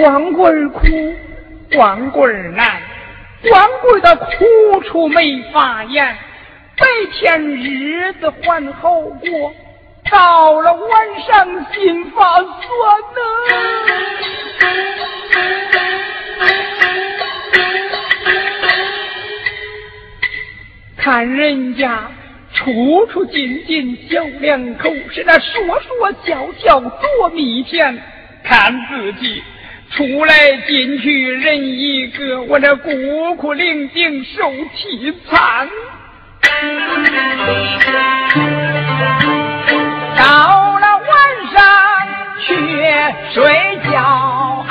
光棍哭，光棍难，光棍的苦处没法言。白天日子还好过，到了晚上心发酸呐。看人家出出进进小两口，是那说说笑笑多蜜甜；看自己出来进去人一个，我这孤苦伶仃受凄惨。到了晚上去睡觉，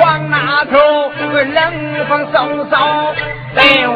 往那头冷风嗖嗖在我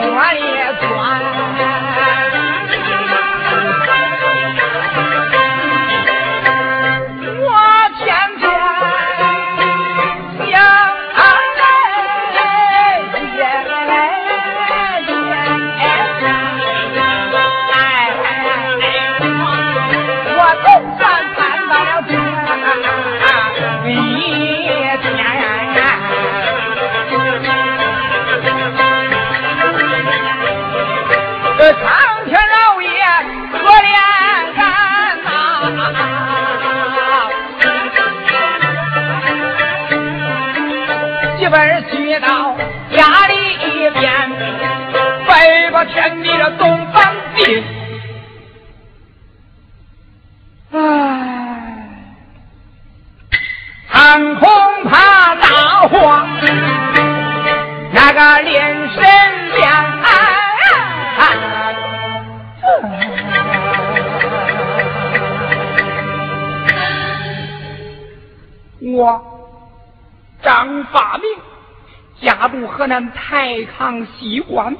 河南太康西关，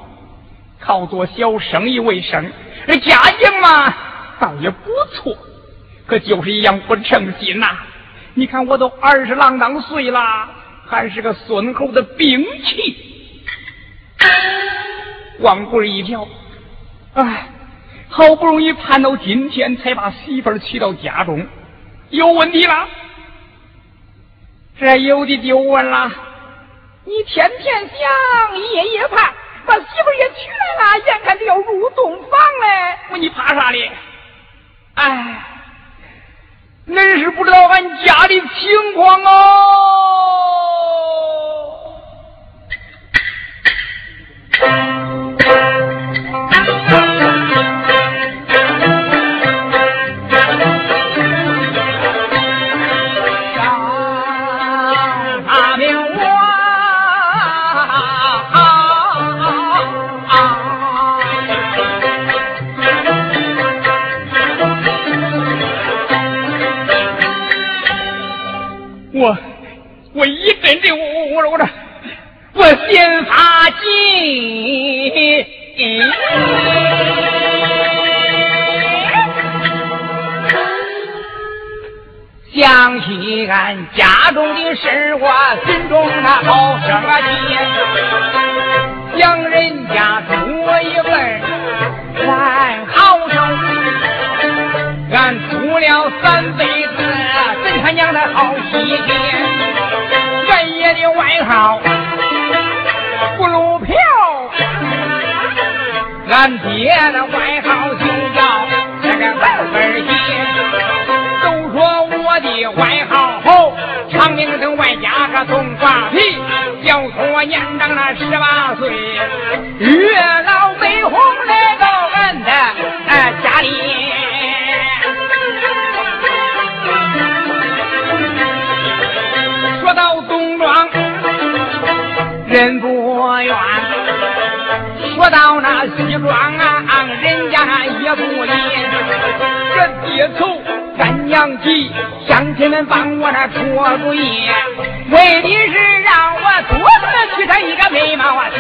靠做小生意为生，这家境嘛倒也不错，可就是一样不称心呐。你看我都二十郎当岁了，还是个孙猴的兵器，光棍一条。哎，好不容易盼到今天，才把媳妇儿娶到家中，有问题了。这有的就问了，你天天想，夜夜盼，把媳妇也娶来了，眼看就要入洞房嘞，我你怕啥哩？哎，恁是不知道俺家的情况哦。我我一阵阵，我我我我这我心发急，想起俺家中的事，我心中那好生气，想人家多一份还好生，俺出了三辈子。他娘的好脾气，俺爷的外号不露票，俺爹的外号就叫那个二分鞋。都说我的外号好，长命生外加个东瓜皮。要说我年长了十八岁，月老美红来到俺的哎家里。人不怨，说到那西庄啊，人家也不理。这低头干娘急，乡亲们帮我那出主意，为的是让我多自去摘一个美貌啊姐。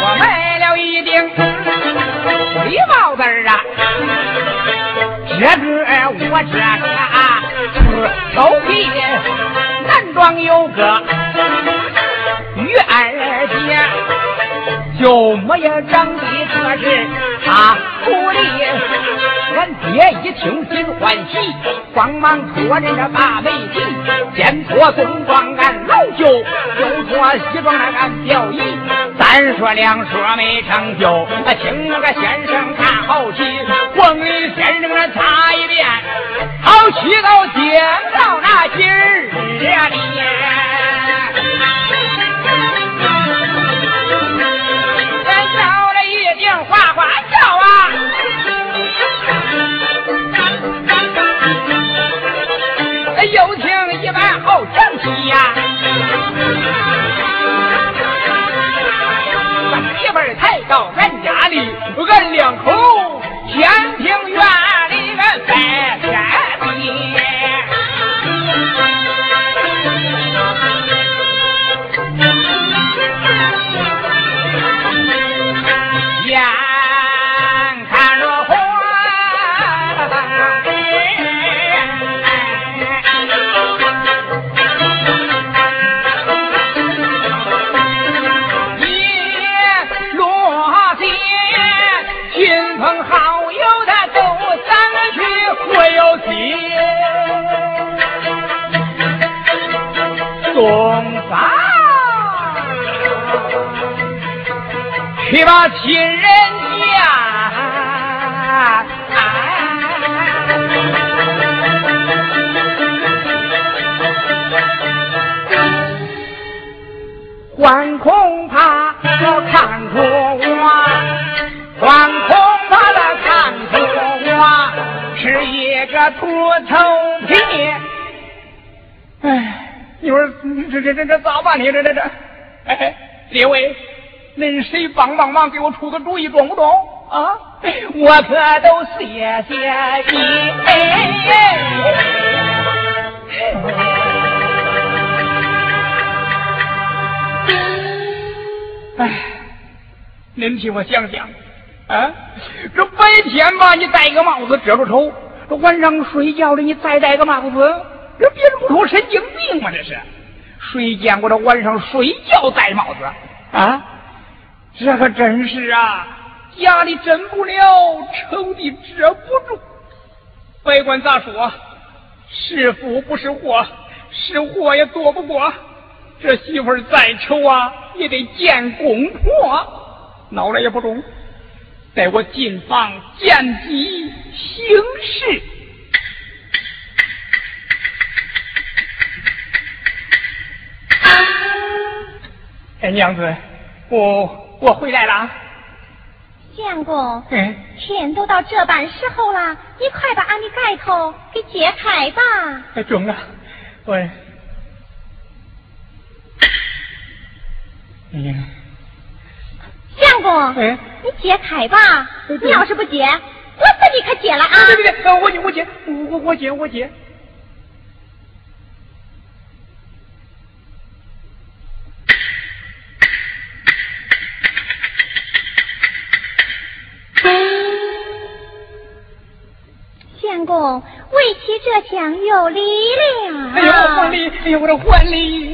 我买了一顶灰帽子啊，这个我这个啊。狗皮男装有个于二姐，就没有长得可是他狐狸。俺爹一听心欢喜，慌忙托人这把媒提，先托宋庄俺老舅，又托西庄那俺表姨。三说两说没成就，请那个先生看好戏，黄林先生那擦一遍，好戏都见到那今儿里。位。恁谁帮帮忙，给我出个主意，中不中？啊，我可都谢谢你。哎，您替我想想，啊，这白天吧，你戴个帽子遮住头；这晚上睡觉了，你再戴个帽子，这别人不说神经病吗？这是，谁见过这晚上睡觉戴帽子？啊？这可真是啊，家里真不了，丑的遮不住。别管咋说，是福不是祸，是祸也躲不过。这媳妇儿再丑啊，也得见公婆，闹了也不中。待我进房见机行事。哎，娘子，我。我回来了，相公。嗯，天都到这般时候了，你快把俺的盖头给揭开吧。哎，中了，我。哎呀，相公，哎，你揭开吧。你要是不解，我自己可解了啊。对对对，我揭，我解，我我解，我揭。公，为妻这厢有礼了。哎呦，婚礼！哎呦，我的婚礼！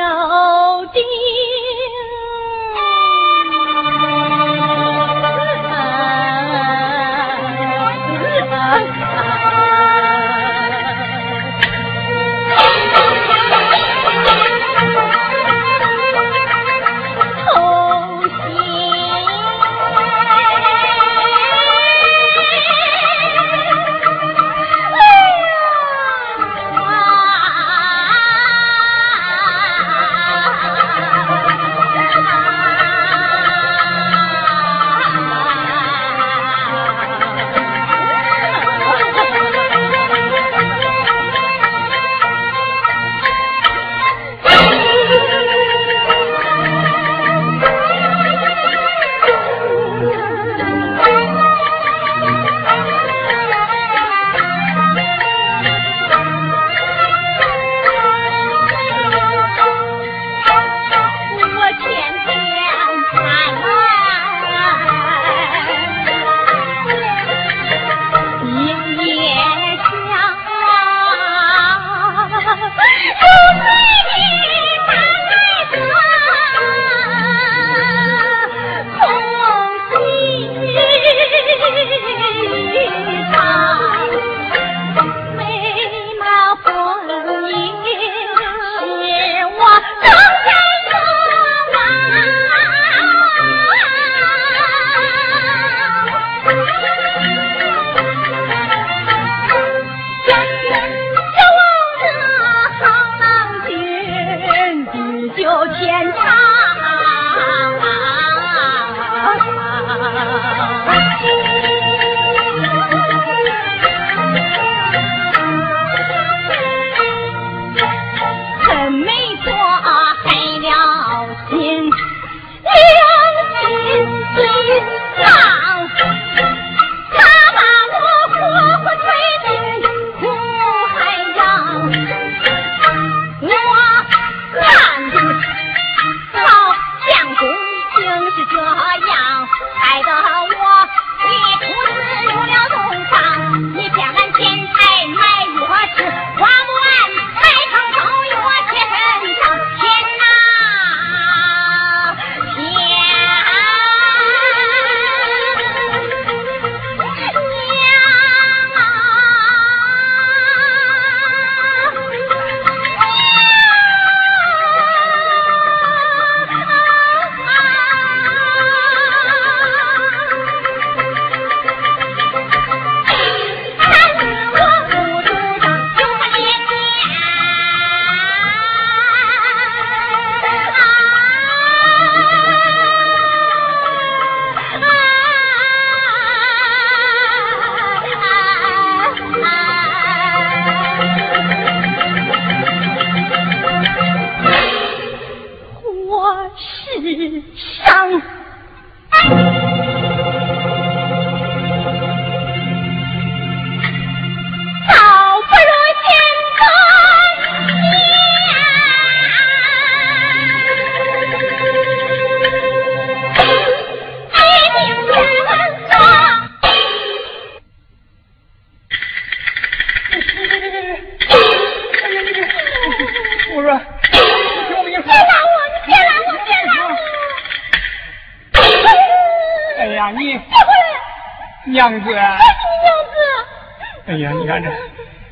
呀。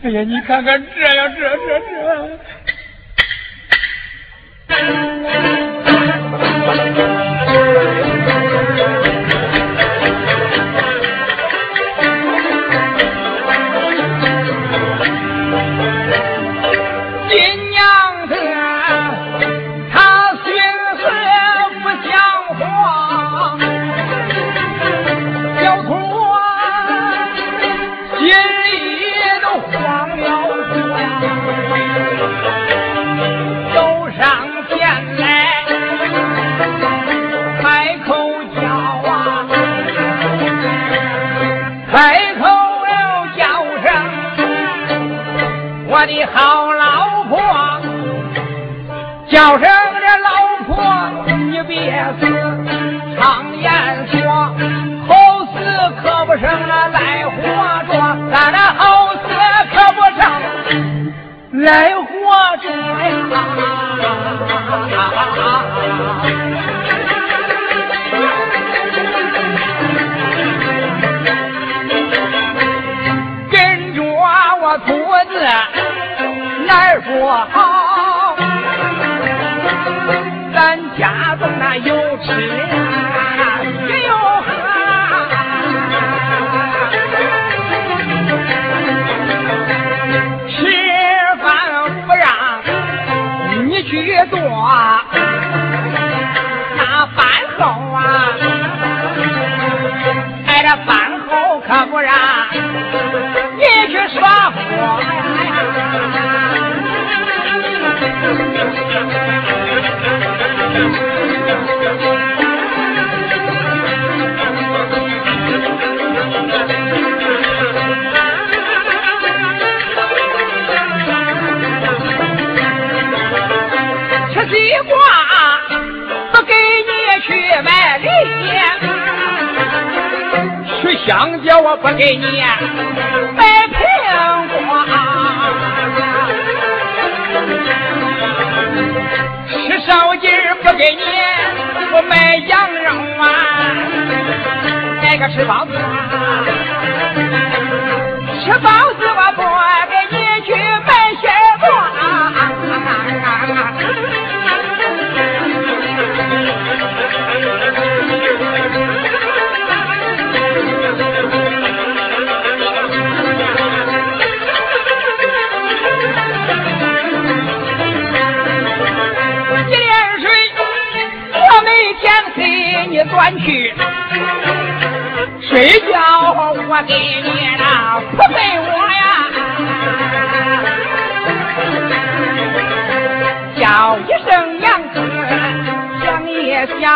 哎呀你看看吃西瓜不给你去买梨去。香蕉我不给你年我卖羊肉啊，买个吃包子啊，吃包子吧。转去，谁叫我给你那不被我呀？叫一声娘子，想也想。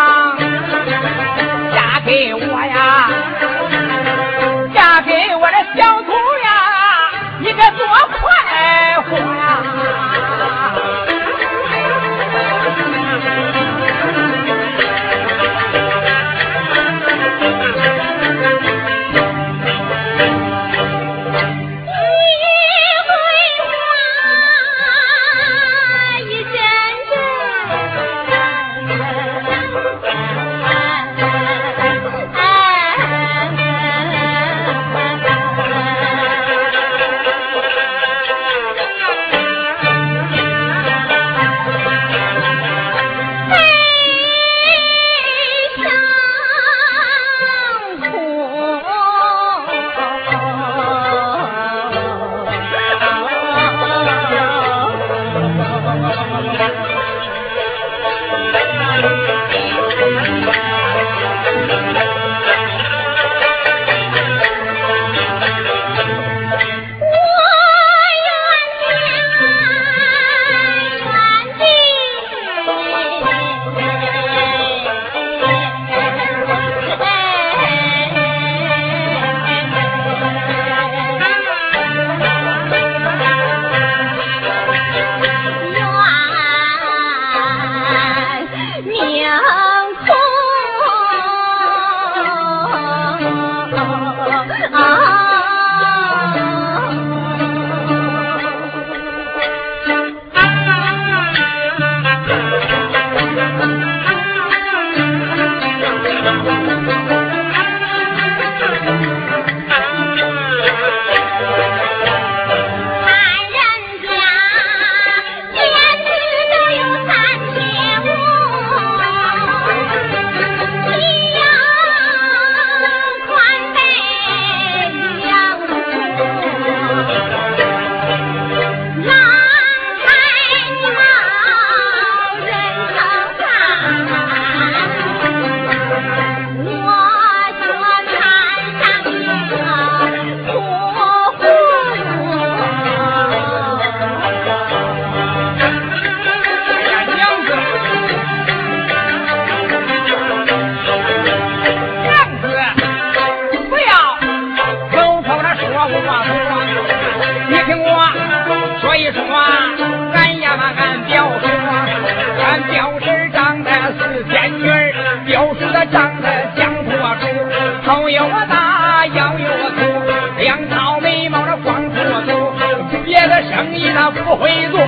不会做，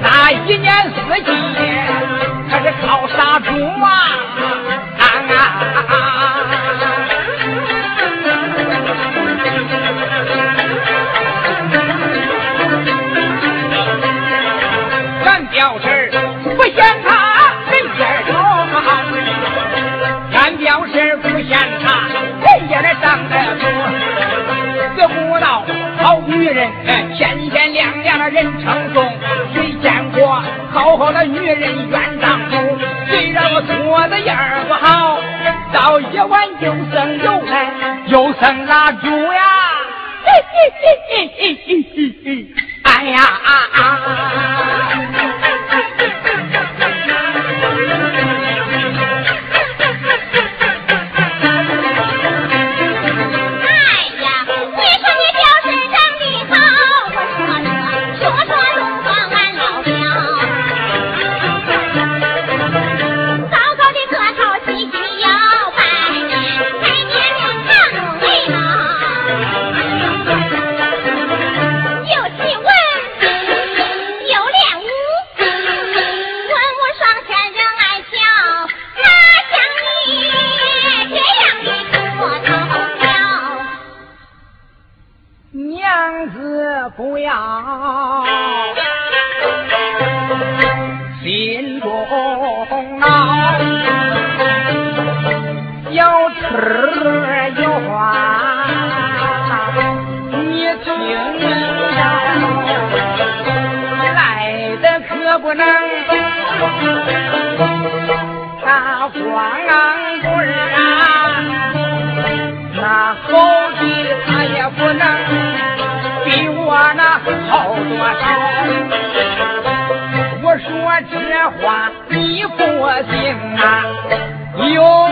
那一年四季可是靠杀猪啊。女人怨丈夫？虽然我做的样儿不好，到夜晚又生油来，又生蜡烛呀！哎呀啊啊！不要心中恼，有吃有花。你听着，来的可不能打光棍啊！我心呐，有。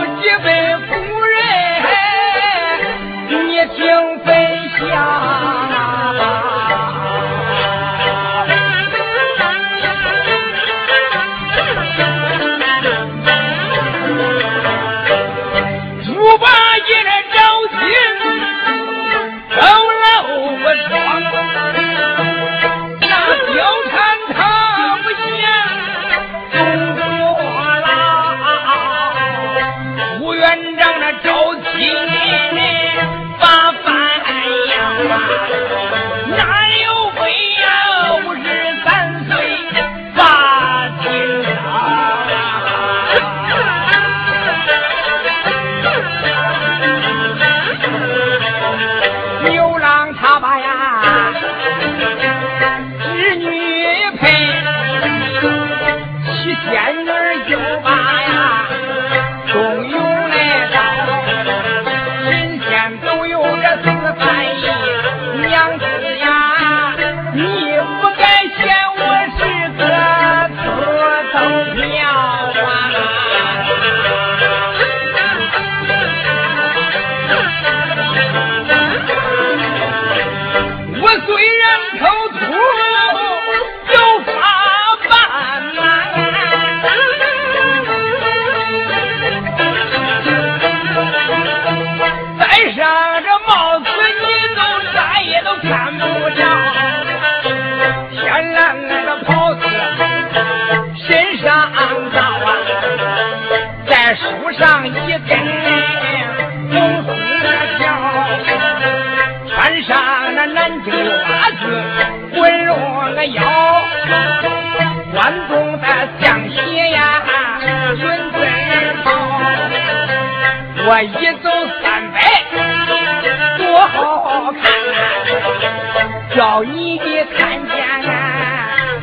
叫你的看见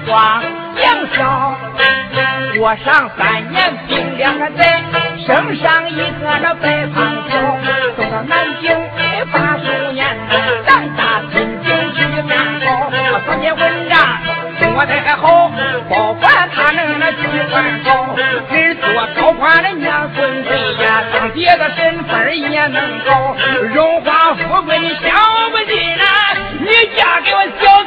光杨小，过上三年兵两个在，生上一个那白胖子，送到南京八十五年，咱打进京去参考。三篇文章做得好，保管他能那去官好，儿做高官的娘孙子呀，当爹的身份也能高，荣华富贵你想不尽。你嫁给我小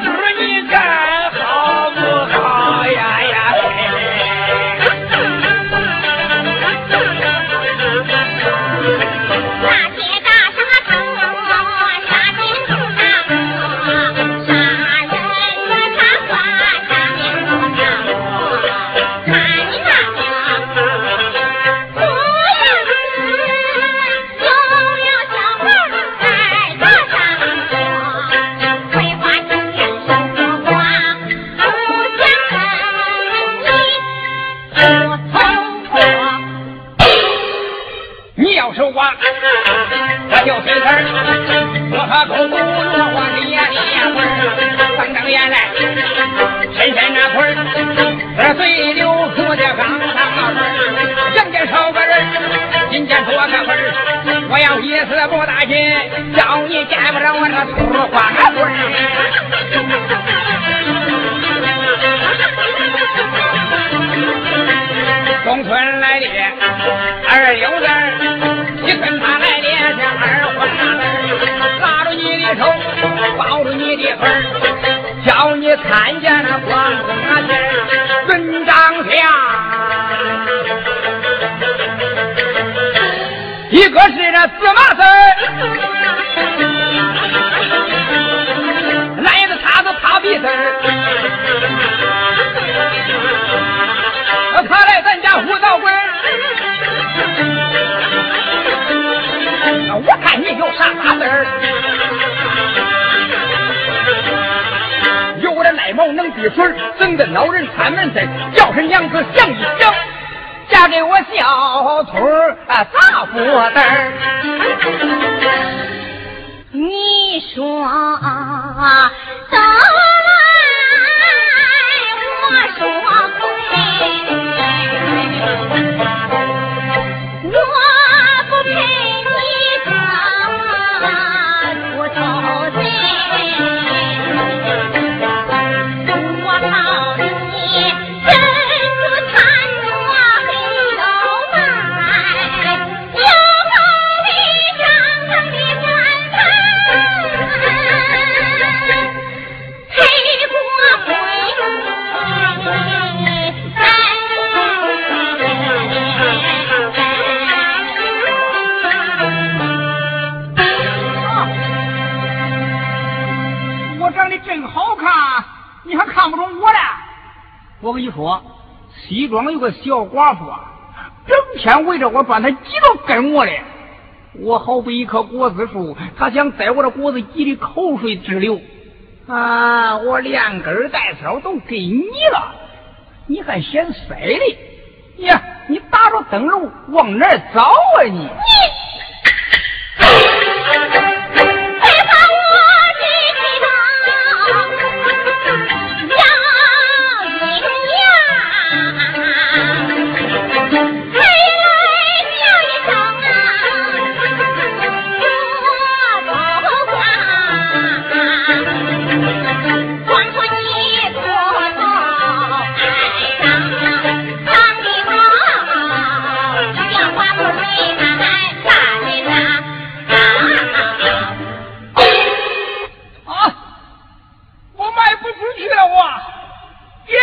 我要一丝不打紧叫你见不着我这土花花棍东村来的二溜子你跟他来的是二花子拉着你的手抱着你的腿叫你看见那花花心我看你有啥大事儿？有的赖毛能滴水，整的老人看门神，叫声娘子想一想。嫁给我小兔啊，咋不得？你说走庄有个小寡妇啊，整天围着我转，她急着跟我嘞。我好比一棵果子树，她想在我的果子挤的口水直流。啊，我连根带梢都给你了，你还嫌塞哩？呀，你打着灯笼往哪儿找啊你？你失去了我，爹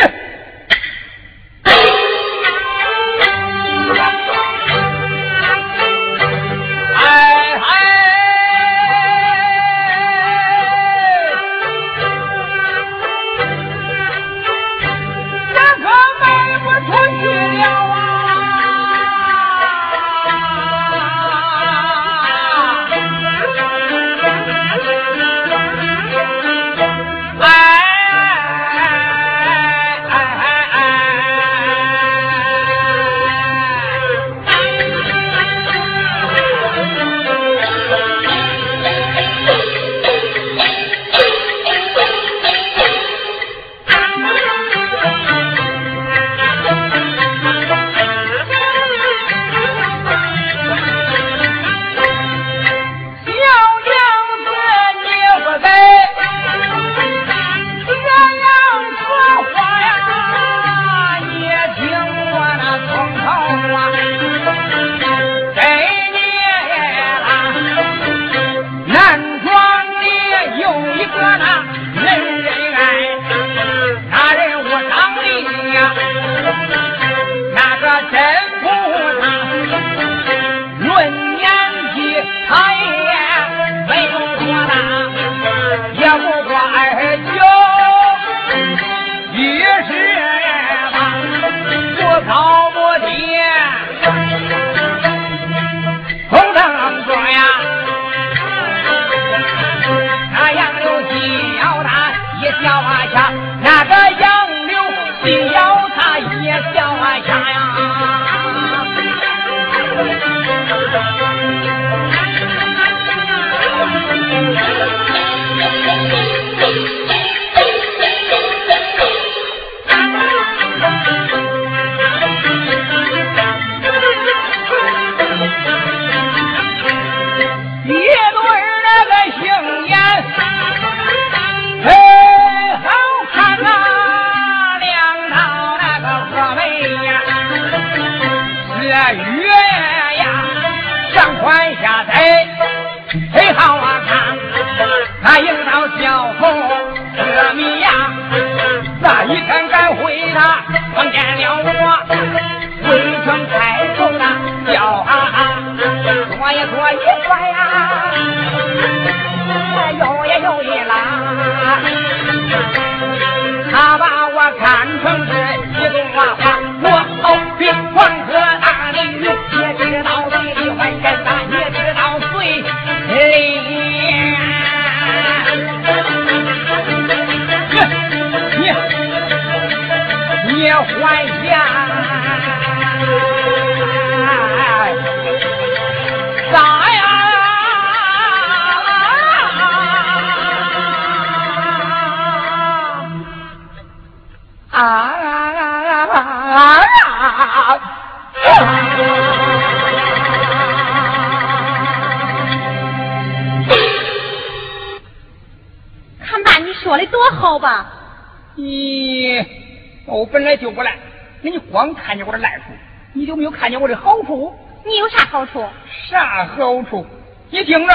好处？你听着，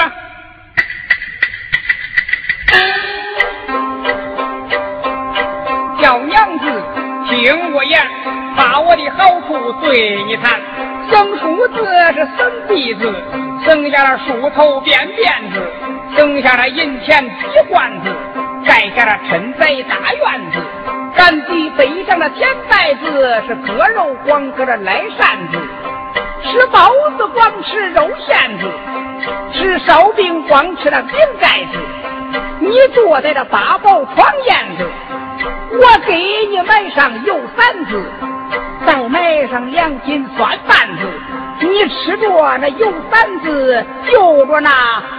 叫娘子听我言，把我的好处对你谈。生树子是生弟子，生下了梳头辫辫子，生下了银钱几罐子，盖下了陈宅大院子。赶地背上的甜袋子，是割肉光搁着来扇子。吃包子光吃肉馅子，吃烧饼光吃那饼盖子。你坐在这八宝床沿子，我给你买上油馓子，再买上两斤酸拌子。你吃着那油馓子，就着那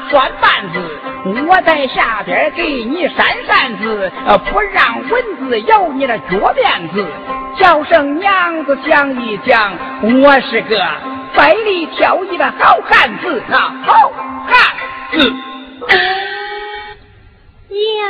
酸拌子，我在下边给你扇扇子，呃，不让蚊子咬你那脚面子。叫声娘子讲一讲，我是个百里挑一的好汉子啊，好汉子。呀，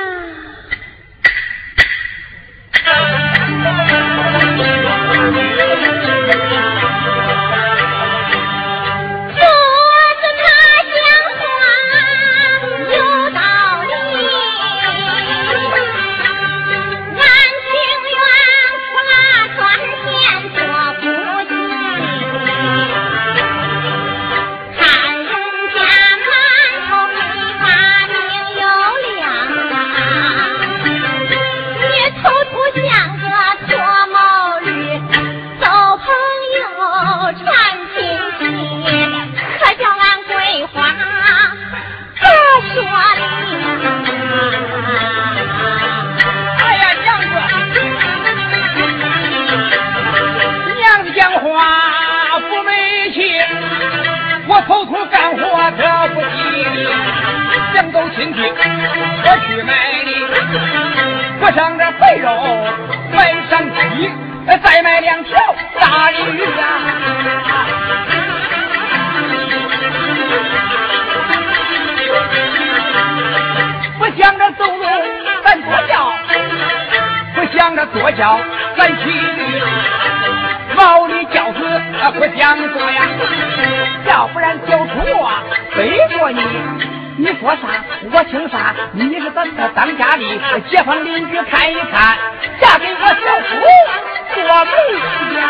我口吐干活可不吉利。想走亲戚，我去买梨，我上这肥肉买上鸡，再买两条大鲤鱼呀！我想着走路咱坐轿，我想着坐轿咱骑驴，毛里轿子不想坐呀，要不然叫出我背着你。你说啥，我听啥。你是咱的当家的，街坊邻居看一看，嫁给我小夫做媒呀。